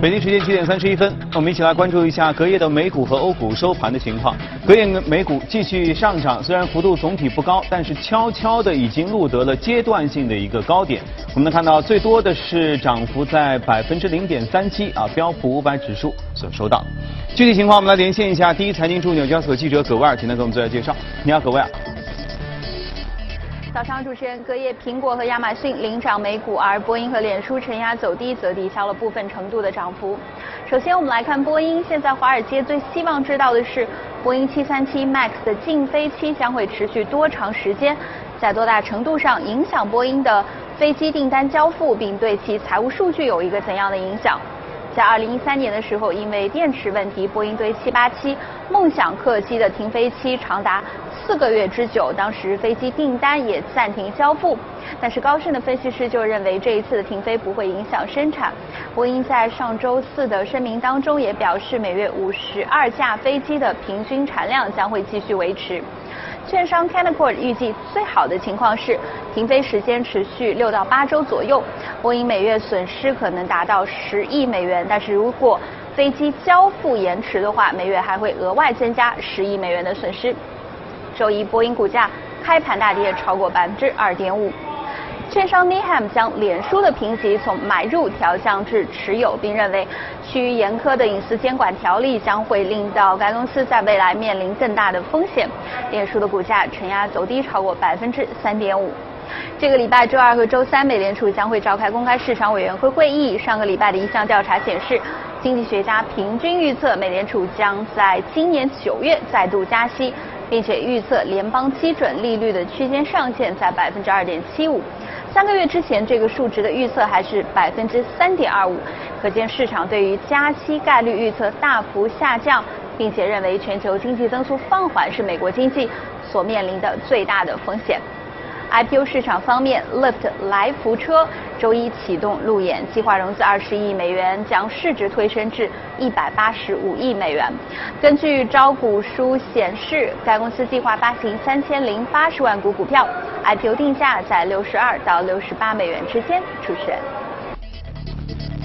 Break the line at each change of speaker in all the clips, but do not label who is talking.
北京时间七点三十一分，我们一起来关注一下隔夜的美股和欧股收盘的情况。隔夜美股继续上涨，虽然幅度总体不高，但是悄悄的已经录得了阶段性的一个高点。我们能看到最多的是涨幅在百分之零点三七啊，标普五百指数所收到。具体情况我们来连线一下第一财经驻纽交所记者葛威尔，请他给我们做下介绍。你好，葛威尔。
早上，主持人，隔夜苹果和亚马逊领涨美股，而波音和脸书承压走低，则抵消了部分程度的涨幅。首先，我们来看波音。现在华尔街最希望知道的是，波音737 MAX 的禁飞期将会持续多长时间，在多大程度上影响波音的飞机订单交付，并对其财务数据有一个怎样的影响？在2013年的时候，因为电池问题，波音对787梦想客机的停飞期长达。四个月之久，当时飞机订单也暂停交付。但是高盛的分析师就认为这一次的停飞不会影响生产。波音在上周四的声明当中也表示，每月五十二架飞机的平均产量将会继续维持。券商 Canaccord 预计最好的情况是停飞时间持续六到八周左右，波音每月损失可能达到十亿美元。但是如果飞机交付延迟的话，每月还会额外增加十亿美元的损失。周一，波音股价开盘大跌超过百分之二点五。券商 Needham 将脸书的评级从买入调降至持有，并认为趋于严苛的隐私监管条例将会令到该公司在未来面临更大的风险。脸书的股价承压走低超过百分之三点五。这个礼拜周二和周三，美联储将会召开公开市场委员会会议。上个礼拜的一项调查显示，经济学家平均预测美联储将在今年九月再度加息。并且预测联邦基准利率的区间上限在百分之二点七五，三个月之前这个数值的预测还是百分之三点二五，可见市场对于加息概率预测大幅下降，并且认为全球经济增速放缓是美国经济所面临的最大的风险。IPO 市场方面，Lift 来福车周一启动路演，计划融资二十亿美元，将市值推升至一百八十五亿美元。根据招股书显示，该公司计划发行三千零八十万股股票，IPO 定价在六十二到六十八美元之间。主持人。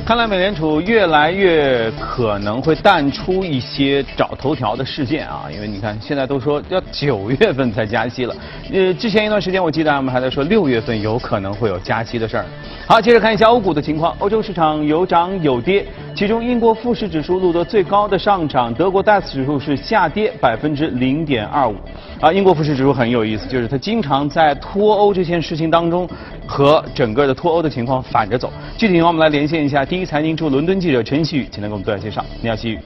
看来美联储越来越可能会淡出一些找头条的事件啊，因为你看现在都说要九月份才加息了，呃，之前一段时间我记得我们还在说六月份有可能会有加息的事儿。好，接着看一下欧股的情况，欧洲市场有涨有跌，其中英国富时指数录得最高的上涨，德国 DAX 指数是下跌百分之零点二五。啊，英国富时指数很有意思，就是它经常在脱欧这件事情当中和整个的脱欧的情况反着走。具体情况我们来连线一下。第一财经驻伦敦记者陈曦宇，请他给我们做一下介绍。你好，曦宇。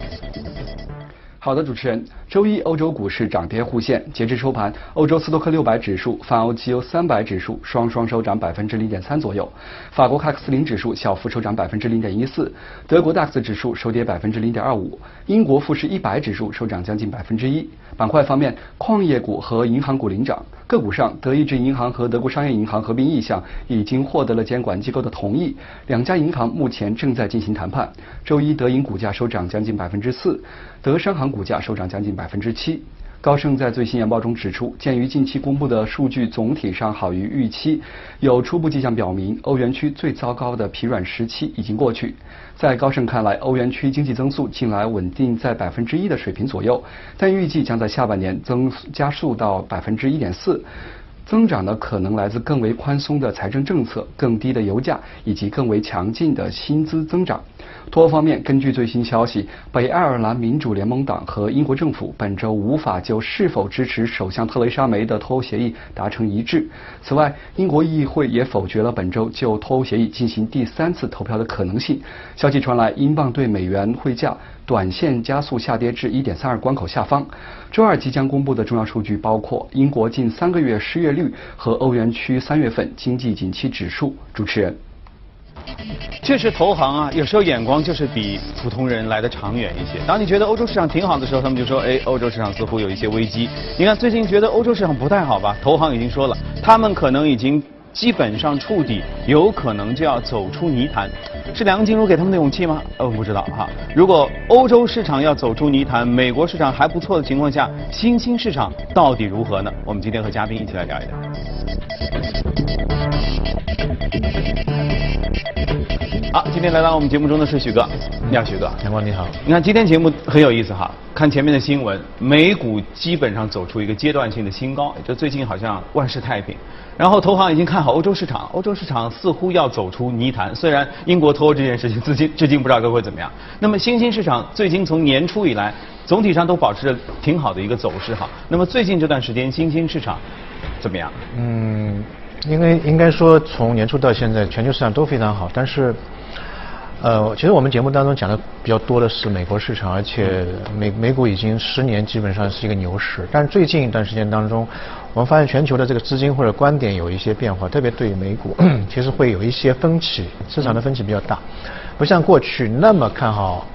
好的，主持人。周一，欧洲股市涨跌互现。截至收盘，欧洲斯托克六百指数、泛欧绩优三百指数双双收涨百分之零点三左右。法国卡克斯零指数小幅收涨百分之零点一四，德国 DAX 指数收跌百分之零点二五，英国富时一百指数收涨将近百分之一。板块方面，矿业股和银行股领涨。个股上，德意志银行和德国商业银行合并意向已经获得了监管机构的同意，两家银行目前正在进行谈判。周一，德银股价收涨将近百分之四，德商行股价收涨将近百分之七。高盛在最新研报中指出，鉴于近期公布的数据总体上好于预期，有初步迹象表明，欧元区最糟糕的疲软时期已经过去。在高盛看来，欧元区经济增速近来稳定在百分之一的水平左右，但预计将在下半年增加速到百分之一点四。增长呢，可能来自更为宽松的财政政策、更低的油价以及更为强劲的薪资增长。脱欧方面，根据最新消息，北爱尔兰民主联盟党和英国政府本周无法就是否支持首相特蕾莎梅的脱欧协议达成一致。此外，英国议会也否决了本周就脱欧协议进行第三次投票的可能性。消息传来，英镑对美元汇价。短线加速下跌至一点三二关口下方。周二即将公布的重要数据包括英国近三个月失业率和欧元区三月份经济景气指数。主持人，
确实投行啊，有时候眼光就是比普通人来的长远一些。当你觉得欧洲市场挺好的时候，他们就说，哎，欧洲市场似乎有一些危机。你看最近觉得欧洲市场不太好吧？投行已经说了，他们可能已经。基本上触底，有可能就要走出泥潭，是梁静茹给他们的勇气吗？呃，不知道哈。如果欧洲市场要走出泥潭，美国市场还不错的情况下，新兴市场到底如何呢？我们今天和嘉宾一起来聊一聊。好，今天来到我们节目中的是许哥，你好，许哥。
阳光你好。
你看今天节目很有意思哈，看前面的新闻，美股基本上走出一个阶段性的新高，就最近好像万事太平。然后投行已经看好欧洲市场，欧洲市场似乎要走出泥潭。虽然英国脱欧这件事情至今至今不知道会怎么样。那么新兴市场最近从年初以来，总体上都保持着挺好的一个走势哈。那么最近这段时间新兴市场怎么样？
嗯，应该应该说从年初到现在，全球市场都非常好，但是。呃，其实我们节目当中讲的比较多的是美国市场，而且美美股已经十年基本上是一个牛市。但是最近一段时间当中，我们发现全球的这个资金或者观点有一些变化，特别对于美股，其实会有一些分歧，市场的分歧比较大，不像过去那么看好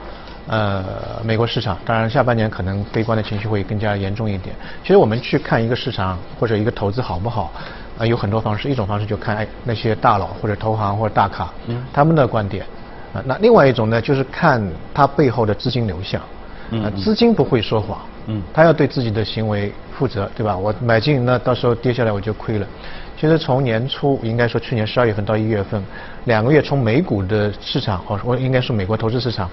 呃美国市场。当然下半年可能悲观的情绪会更加严重一点。其实我们去看一个市场或者一个投资好不好，啊有很多方式，一种方式就看哎那些大佬或者投行或者大咖，嗯，他们的观点。啊，那另外一种呢，就是看它背后的资金流向。嗯，资金不会说谎。嗯，他要对自己的行为负责，对吧？我买进，那到时候跌下来我就亏了。其实从年初，应该说去年十二月份到一月份，两个月从美股的市场，或我应该说美国投资市场，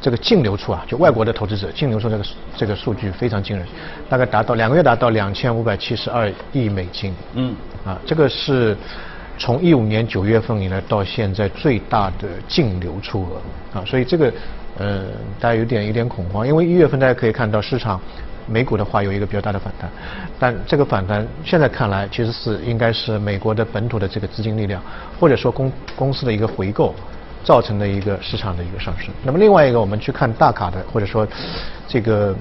这个净流出啊，就外国的投资者净流出这个这个数据非常惊人，大概达到两个月达到两千五百七十二亿美金。嗯，啊，这个是。从一五年九月份以来到现在最大的净流出额啊，所以这个呃大家有点有点恐慌，因为一月份大家可以看到市场美股的话有一个比较大的反弹，但这个反弹现在看来其实是应该是美国的本土的这个资金力量或者说公公司的一个回购造成的一个市场的一个上升。那么另外一个我们去看大卡的或者说这个。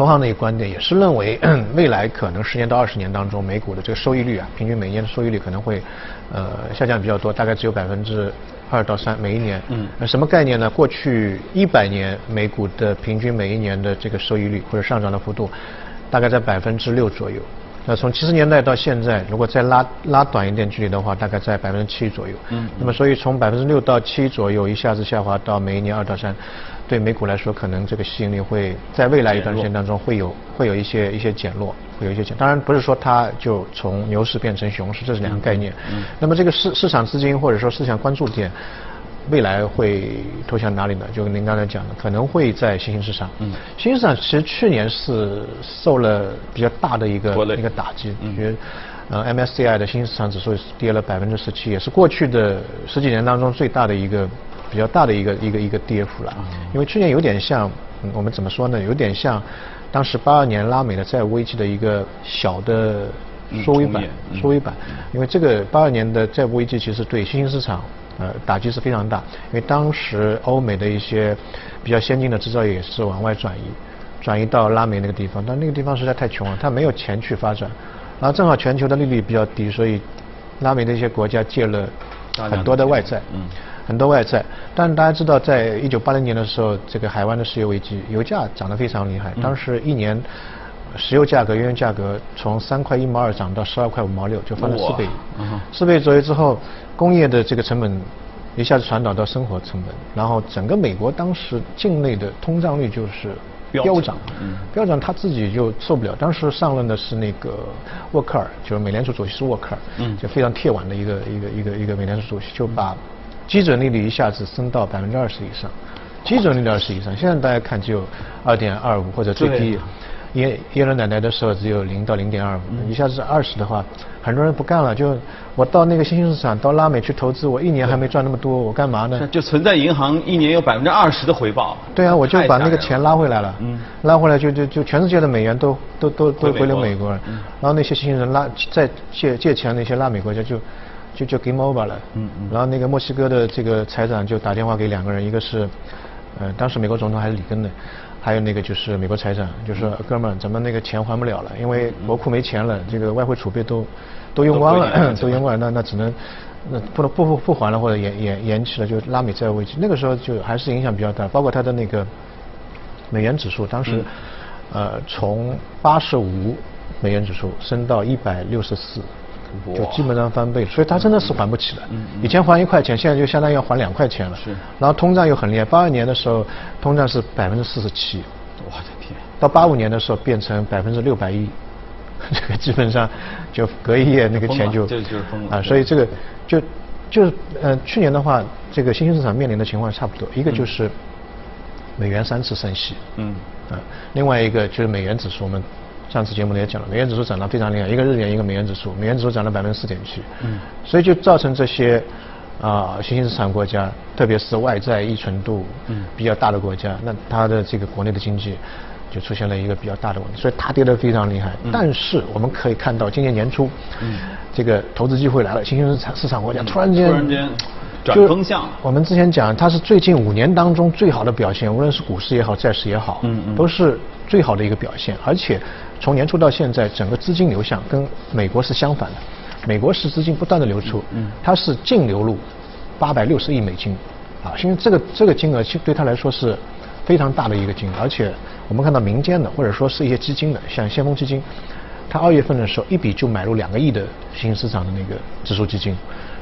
投行的一个观点也是认为，未来可能十年到二十年当中，美股的这个收益率啊，平均每年的收益率可能会，呃，下降比较多，大概只有百分之二到三每一年。嗯。那什么概念呢？过去一百年美股的平均每一年的这个收益率或者上涨的幅度，大概在百分之六左右。那从七十年代到现在，如果再拉拉短一点距离的话，大概在百分之七左右。嗯。那么所以从百分之六到七左右一下子下滑到每一年二到三。对美股来说，可能这个吸引力会在未来一段时间当中会有会有一些一些减弱，会有一些减。当然不是说它就从牛市变成熊市，这是两个概念。嗯。那么这个市市场资金或者说市场关注点，未来会投向哪里呢？就您刚才讲的，可能会在新兴市场。嗯。新兴市场其实去年是受了比较大的一个一个打击，因为呃 MSCI 的新兴市场指数跌了百分之十七，也是过去的十几年当中最大的一个。比较大的一个一个一个跌幅了，嗯因为去年有点像我们怎么说呢？有点像当时八二年拉美的债务危机的一个小的缩微版，缩微版。因为这个八二年的债务危机其实对新兴市场呃打击是非常大，因为当时欧美的一些比较先进的制造业是往外转移，转移到拉美那个地方，但那个地方实在太穷了，它没有钱去发展，然后正好全球的利率比较低，所以拉美的一些国家借了很多的外债。嗯很多外债，但大家知道，在一九八零年的时候，这个海湾的石油危机，油价涨得非常厉害。当时一年，石油价格、原油价格从三块一毛二涨到十二块五毛六，就翻了四倍。四倍左右之后，工业的这个成本一下子传导到生活成本，然后整个美国当时境内的通胀率就是飙涨，飙涨他自己就受不了。当时上任的是那个沃克尔，就是美联储主席是沃克尔，就非常铁腕的一个一个一个一个美联储主席，就把。基准利率一下子升到百分之二十以上，基准利率二十以上，现在大家看只有二点二五或者最低，耶耶伦奶奶的时候只有零到零点二五，一下子二十的话，很多人不干了，就我到那个新兴市场，到拉美去投资，我一年还没赚那么多，我干嘛呢？
就存在银行一年有百分之二十的回报。
对啊，我就把那个钱拉回来了，嗯，拉回来就就就全世界的美元都都都都回流美国了，嗯，然后那些新兴人拉再借借钱那些拉美国家就。就就 game over 了，嗯嗯，然后那个墨西哥的这个财长就打电话给两个人，一个是，呃，当时美国总统还是里根的，还有那个就是美国财长，就说哥们儿，咱们那个钱还不了了，因为国库没钱了，这个外汇储备都都用光了，都用光了，那那只能那不能不不不还了，或者延延延期了，就拉美债务危机，那个时候就还是影响比较大，包括它的那个美元指数，当时呃从八十五美元指数升到一百六十四。就基本上翻倍，所以他真的是还不起的。以前还一块钱，现在就相当于要还两块钱了。是。然后通胀又很厉害，八二年的时候通胀是百分之四十七。我的天！到八五年的时候变成百分之六百一，这 个基本上就隔一夜那个钱就
就就了
啊！所以这个就就是呃，去年的话，这个新兴市场面临的情况差不多，一个就是美元三次升息，嗯，啊，另外一个就是美元指数，我们上次节目里也讲了，美元指数涨得非常厉害，一个日元一个美元指数，美元指数涨了百分之四点七，嗯，所以就造成这些啊新兴市场国家，特别是外债依存度比较大的国家，那它的这个国内的经济。就出现了一个比较大的问题，所以它跌得非常厉害。但是我们可以看到，今年年初，这个投资机会来了，新兴市场市场国家突然间
突然间转风向。
我们之前讲，它是最近五年当中最好的表现，无论是股市也好，债市也好，都是最好的一个表现。而且从年初到现在，整个资金流向跟美国是相反的，美国是资金不断的流出，它是净流入八百六十亿美金，啊，因为这个这个金额其实对他来说是。非常大的一个金额，而且我们看到民间的或者说是一些基金的，像先锋基金，它二月份的时候一笔就买入两个亿的新兴市场的那个指数基金，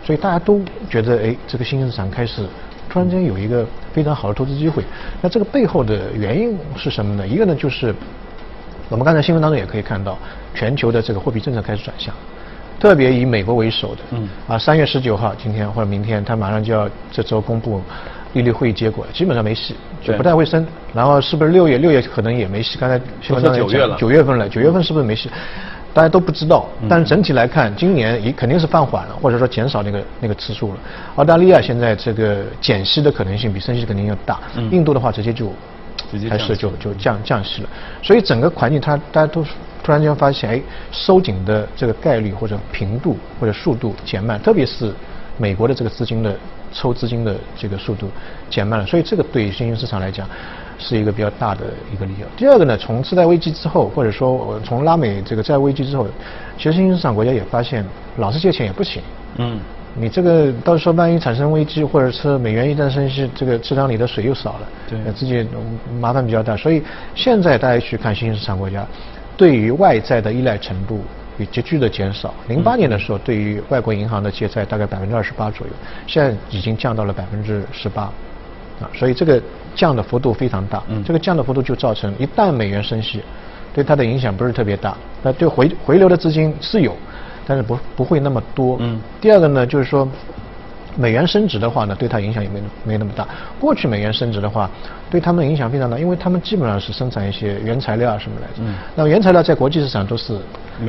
所以大家都觉得哎，这个新兴市场开始突然间有一个非常好的投资机会。那这个背后的原因是什么呢？一个呢就是我们刚才新闻当中也可以看到，全球的这个货币政策开始转向，特别以美国为首的，嗯，啊，三月十九号今天或者明天，它马上就要这周公布。利率会议结果基本上没戏，就不太会升。然后是不是六月？六月可能也没戏。刚才新闻当中讲九月份了，九月份是不是没戏？大家都不知道。但是整体来看，今年也肯定是放缓了，或者说减少那个那个次数了。澳大利亚现在这个减息的可能性比升息肯定要大。印度的话直接就还是就就降降息了。所以整个环境它大家都突然间发现，哎，收紧的这个概率或者频度或者速度减慢，特别是美国的这个资金的。抽资金的这个速度减慢了，所以这个对新兴市场来讲是一个比较大的一个理由。第二个呢，从次贷危机之后，或者说从拉美这个债务危机之后，其实新兴市场国家也发现老是借钱也不行。嗯。你这个到时候万一产生危机，或者是美元一旦升息，这个池塘里的水又少了，对，自己麻烦比较大。所以现在大家去看新兴市场国家，对于外债的依赖程度。急剧的减少。零八年的时候，对于外国银行的借债大概百分之二十八左右，现在已经降到了百分之十八，啊，所以这个降的幅度非常大。嗯。这个降的幅度就造成，一旦美元升息，对它的影响不是特别大。那对回回流的资金是有，但是不不会那么多。嗯。第二个呢，就是说。美元升值的话呢，对它影响也没没那么大。过去美元升值的话，对他们影响非常大，因为他们基本上是生产一些原材料啊什么来着。嗯。那原材料在国际市场都是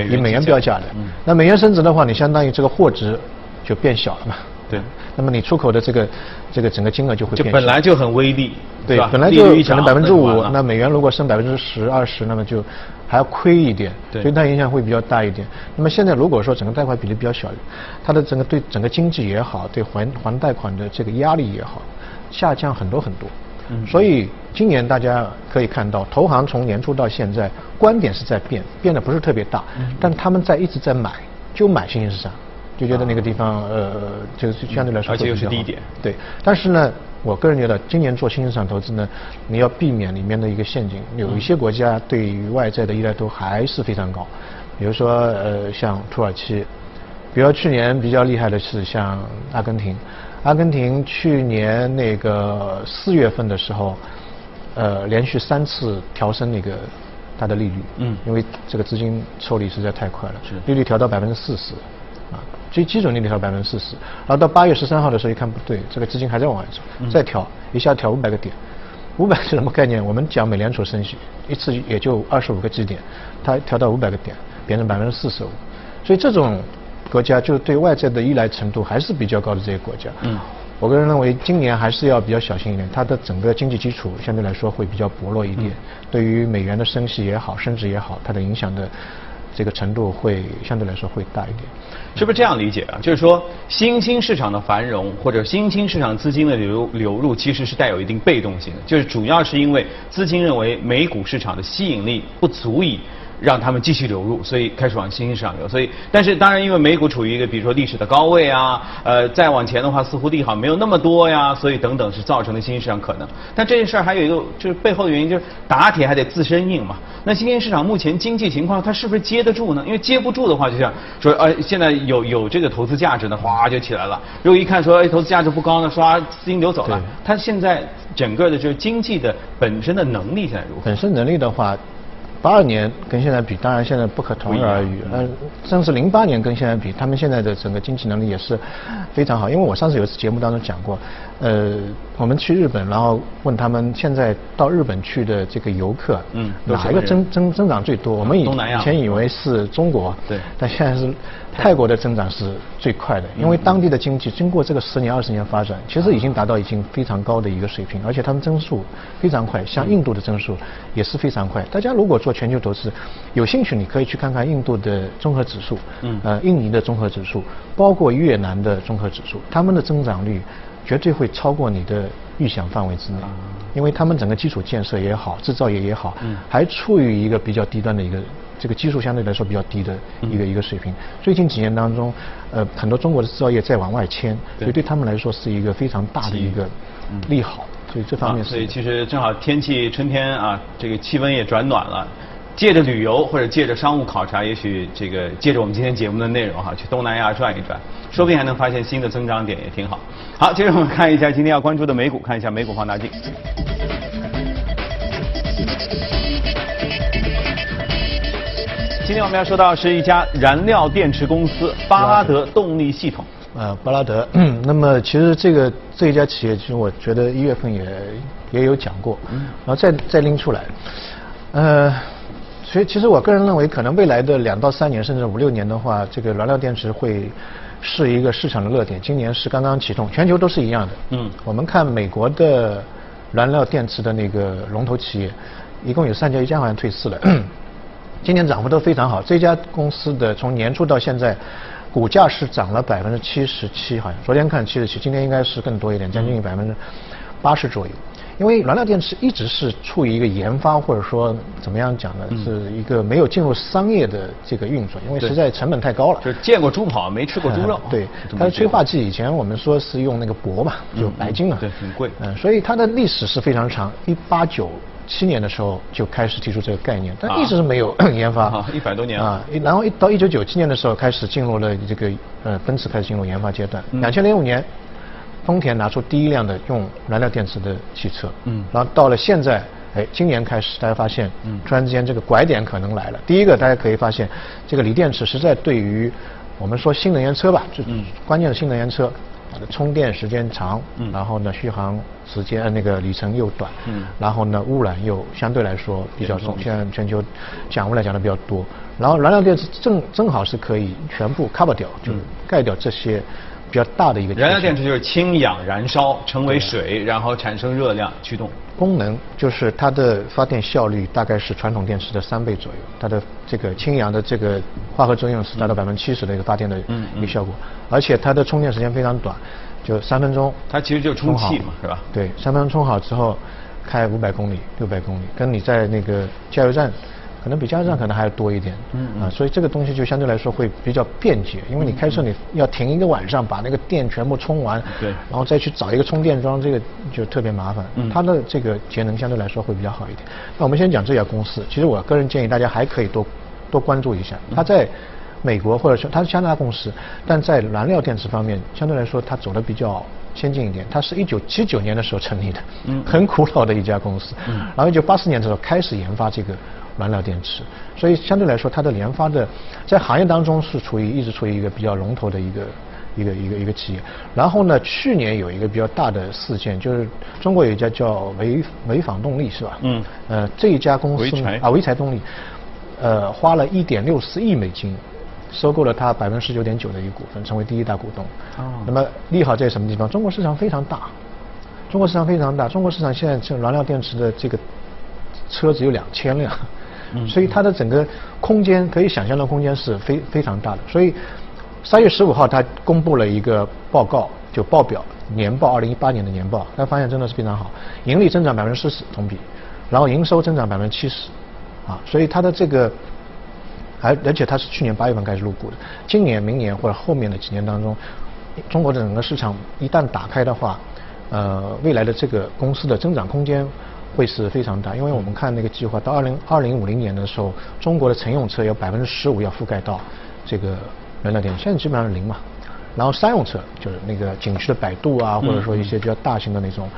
以美元标价的。嗯。那美元升值的话，你相当于这个货值就变小了嘛。
对。
那么你出口的这个这个整个金额就会。
就本来就很微利。
对，本来就可能百分之五，那美元如果升百分之十、二十，那么就还要亏一点，所以它影响会比较大一点。那么现在如果说整个贷款比例比较小，它的整个对整个经济也好，对还还贷款的这个压力也好，下降很多很多。所以今年大家可以看到，投行从年初到现在观点是在变，变得不是特别大，但他们在一直在买，就买新兴市场，就觉得那个地方呃，就是相对来说
而且又是低点。
对，但是呢。我个人觉得，今年做新兴市场投资呢，你要避免里面的一个陷阱。有一些国家对于外债的依赖度还是非常高，比如说呃像土耳其，比如去年比较厉害的是像阿根廷，阿根廷去年那个四月份的时候，呃连续三次调升那个它的利率，嗯，因为这个资金抽离实在太快了，是利率调到百分之四十。最基准利率调百分之四十，然后到八月十三号的时候一看不对，这个资金还在往外走，再调一下调五百个点，五百是什么概念？我们讲美联储升息一次也就二十五个基点，它调到五百个点，变成百分之四十五，所以这种国家就对外债的依赖程度还是比较高的这些国家。嗯，我个人认为今年还是要比较小心一点，它的整个经济基础相对来说会比较薄弱一点，对于美元的升息也好，升值也好，它的影响的。这个程度会相对来说会大一点，
是不是这样理解啊？就是说，新兴市场的繁荣或者新兴市场资金的流流入，其实是带有一定被动性的，就是主要是因为资金认为美股市场的吸引力不足以。让他们继续流入，所以开始往新兴市场流。所以，但是当然，因为美股处于一个比如说历史的高位啊，呃，再往前的话，似乎利好没有那么多呀，所以等等是造成了新兴市场可能。但这件事儿还有一个就是背后的原因，就是打铁还得自身硬嘛。那新兴市场目前经济情况，它是不是接得住呢？因为接不住的话，就像说，呃，现在有有这个投资价值呢，哗就起来了。如果一看说，哎，投资价值不高呢，刷资金流走了。它现在整个的就是经济的本身的能力现在如何？
本身能力的话。八二年跟现在比，当然现在不可同日而语。呃，甚至零八年跟现在比，他们现在的整个经济能力也是非常好。因为我上次有一次节目当中讲过，呃，我们去日本，然后问他们现在到日本去的这个游客，嗯，哪一个增增增长最多？我们以前以为是中国，
对，
但现在是泰国的增长是最快的，因为当地的经济经过这个十年二十年发展，其实已经达到已经非常高的一个水平，而且他们增速非常快，像印度的增速也是非常快。大家如果做做全球投资，有兴趣你可以去看看印度的综合指数，嗯，呃，印尼的综合指数，包括越南的综合指数，他们的增长率绝对会超过你的预想范围之内，因为他们整个基础建设也好，制造业也好，嗯，还处于一个比较低端的一个这个基数相对来说比较低的一个一个水平。最近几年当中，呃，很多中国的制造业在往外迁，所以对他们来说是一个非常大的一个利好。所以这方面，
所以其实正好天气春天啊，这个气温也转暖了，借着旅游或者借着商务考察，也许这个借着我们今天节目的内容哈，去东南亚转一转，说不定还能发现新的增长点，也挺好。好，接着我们看一下今天要关注的美股，看一下美股放大镜。今天我们要说到是一家燃料电池公司巴拉德动力系统。
呃，巴拉德。那么其实这个这一家企业，其实我觉得一月份也也有讲过，然后再再拎出来。呃，所以其实我个人认为，可能未来的两到三年甚至五六年的话，这个燃料电池会是一个市场的热点。今年是刚刚启动，全球都是一样的。嗯。我们看美国的燃料电池的那个龙头企业，一共有三家，一家好像退市了。今年涨幅都非常好，这家公司的从年初到现在。股价是涨了百分之七十七，好像昨天看七十七，今天应该是更多一点，将近百分之八十左右。因为燃料电池一直是处于一个研发或者说怎么样讲呢，是一个没有进入商业的这个运作，因为实在成本太高了。
就见过猪跑没吃过猪肉。
对，它的催化剂以前我们说是用那个铂嘛，就白金嘛。
对，很贵。
嗯，所以它的历史是非常长，一八九。七年的时候就开始提出这个概念，但一直是没有 研发。
一百多年啊，
然后一到一九九七年的时候开始进入了这个呃奔驰开始进入研发阶段。两千零五年，丰田拿出第一辆的用燃料电池的汽车。嗯。然后到了现在，哎，今年开始大家发现，嗯，突然之间这个拐点可能来了。第一个大家可以发现，这个锂电池实在对于我们说新能源车吧，就关键的新能源车。充电时间长，嗯然后呢，续航时间那个里程又短，嗯然后呢，污染又相对来说比较重。现在全球讲污染讲的比较多，然后燃料电池正正好是可以全部 cover 掉，就盖掉这些。比较大的一个
燃料电池就是氢氧燃烧成为水，然后产生热量驱动。
功能就是它的发电效率大概是传统电池的三倍左右，它的这个氢氧的这个化合作用是达到百分之七十的一个发电的一个效果，而且它的充电时间非常短，就三分钟。
它其实就充气嘛，是吧？
对，三分钟充好之后，开五百公里、六百公里，跟你在那个加油站。可能比加油站可能还要多一点，嗯啊，所以这个东西就相对来说会比较便捷，因为你开车你要停一个晚上把那个电全部充完，
对，
然后再去找一个充电桩，这个就特别麻烦。嗯，它的这个节能相对来说会比较好一点。那我们先讲这家公司，其实我个人建议大家还可以多多关注一下。它在美国或者说它是加拿大公司，但在燃料电池方面相对来说它走的比较先进一点。它是一九七九年的时候成立的，嗯，很古老的一家公司，嗯，然后一九八四年的时候开始研发这个。燃料电池，所以相对来说，它的研发的在行业当中是处于一直处于一个比较龙头的一个一个一个一个企业。然后呢，去年有一个比较大的事件，就是中国有一家叫潍潍坊动力是吧？嗯。呃，这一家公司啊，潍柴动力，呃，花了一点六四亿美金收购了它百分之十九点九的一个股份，成为第一大股东。哦。那么利好在什么地方？中国市场非常大，中国市场非常大。中国市场现在这燃料电池的这个车只有两千辆。所以它的整个空间可以想象的空间是非非常大的。所以三月十五号，它公布了一个报告，就报表年报，二零一八年的年报，大家发现真的是非常好，盈利增长百分之四十同比，然后营收增长百分之七十，啊，所以它的这个，而而且它是去年八月份开始入股的，今年、明年或者后面的几年当中，中国的整个市场一旦打开的话，呃，未来的这个公司的增长空间。会是非常大，因为我们看那个计划，到二零二零五零年的时候，中国的乘用车有百分之十五要覆盖到这个燃料电池，现在基本上是零嘛。然后商用车就是那个景区的百度啊，或者说一些比较大型的那种，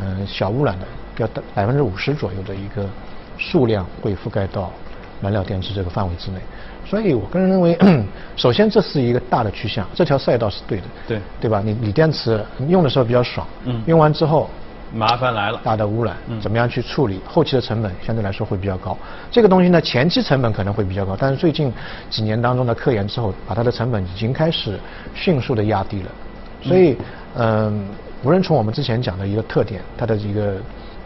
嗯，小污染的，要百分之五十左右的一个数量会覆盖到燃料电池这个范围之内。所以我个人认为，首先这是一个大的趋向，这条赛道是对的，
对
对吧？你锂电池用的时候比较爽，嗯，用完之后
麻烦来了，
大的污染，怎么样去处理？后期的成本相对来说会比较高。这个东西呢，前期成本可能会比较高，但是最近几年当中的科研之后，把它的成本已经开始迅速的压低了。所以，嗯，无论从我们之前讲的一个特点，它的一个。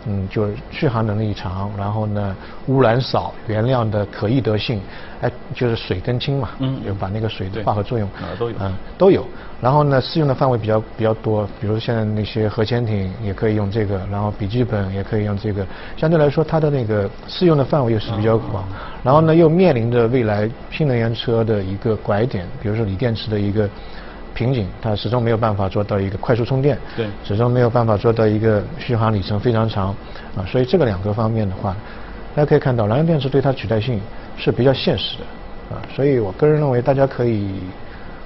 嗯，就是续航能力长，然后呢，污染少，原料的可易得性，哎，就是水跟氢嘛，嗯，就把那个水的化合作用
啊都有，嗯
都有。然后呢，适用的范围比较比较多，比如现在那些核潜艇也可以用这个，然后笔记本也可以用这个，相对来说它的那个适用的范围又是比较广。然后呢，又面临着未来新能源车的一个拐点，比如说锂电池的一个。瓶颈，它始终没有办法做到一个快速充电，
对，
始终没有办法做到一个续航里程非常长，啊，所以这个两个方面的话，大家可以看到，燃料电池对它取代性是比较现实的，啊，所以我个人认为大家可以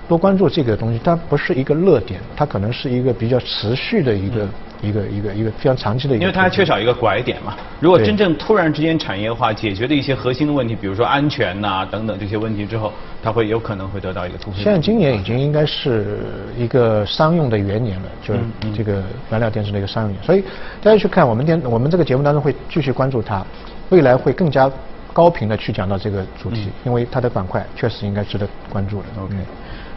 多关注这个东西，它不是一个热点，它可能是一个比较持续的一个。一个一个一个非常长期的，
因为它还缺少一个拐点嘛。如果真正突然之间产业化解决的一些核心的问题，比如说安全呐等等这些问题之后，它会有可能会得到一个突破。
现在今年已经应该是一个商用的元年了，就是这个燃料电池的一个商用年。所以大家去看我们电，我们这个节目当中会继续关注它，未来会更加高频的去讲到这个主题，因为它的板块确实应该值得关注的。
OK。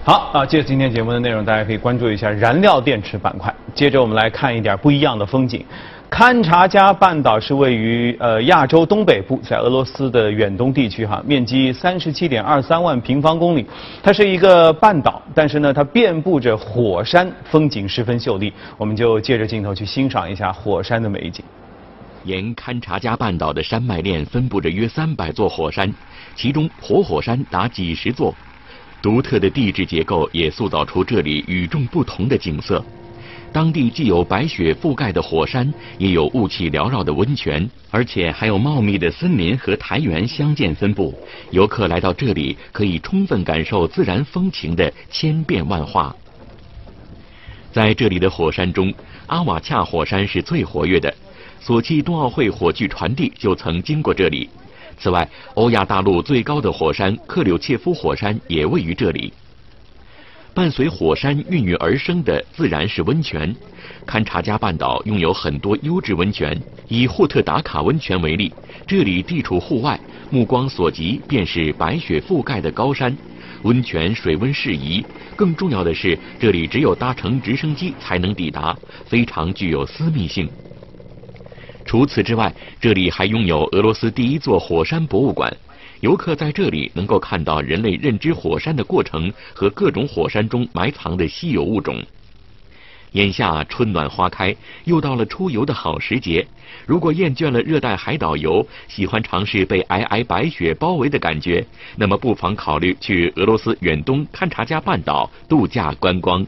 好啊，借今天节目的内容，大家可以关注一下燃料电池板块。接着我们来看一点不一样的风景。勘察加半岛是位于呃亚洲东北部，在俄罗斯的远东地区哈，面积三十七点二三万平方公里。它是一个半岛，但是呢，它遍布着火山，风景十分秀丽。我们就借着镜头去欣赏一下火山的美景。
沿勘察加半岛的山脉链分布着约三百座火山，其中活火山达几十座。独特的地质结构也塑造出这里与众不同的景色。当地既有白雪覆盖的火山，也有雾气缭绕的温泉，而且还有茂密的森林和苔原相间分布。游客来到这里，可以充分感受自然风情的千变万化。在这里的火山中，阿瓦恰火山是最活跃的。索契冬奥会火炬传递就曾经过这里。此外，欧亚大陆最高的火山克柳切夫火山也位于这里。伴随火山孕育而生的自然是温泉。堪察加半岛拥有很多优质温泉。以霍特达卡温泉为例，这里地处户外，目光所及便是白雪覆盖的高山，温泉水温适宜。更重要的是，这里只有搭乘直升机才能抵达，非常具有私密性。除此之外，这里还拥有俄罗斯第一座火山博物馆。游客在这里能够看到人类认知火山的过程和各种火山中埋藏的稀有物种。眼下春暖花开，又到了出游的好时节。如果厌倦了热带海岛游，喜欢尝试被皑皑白雪包围的感觉，那么不妨考虑去俄罗斯远东堪察加半岛度假观光。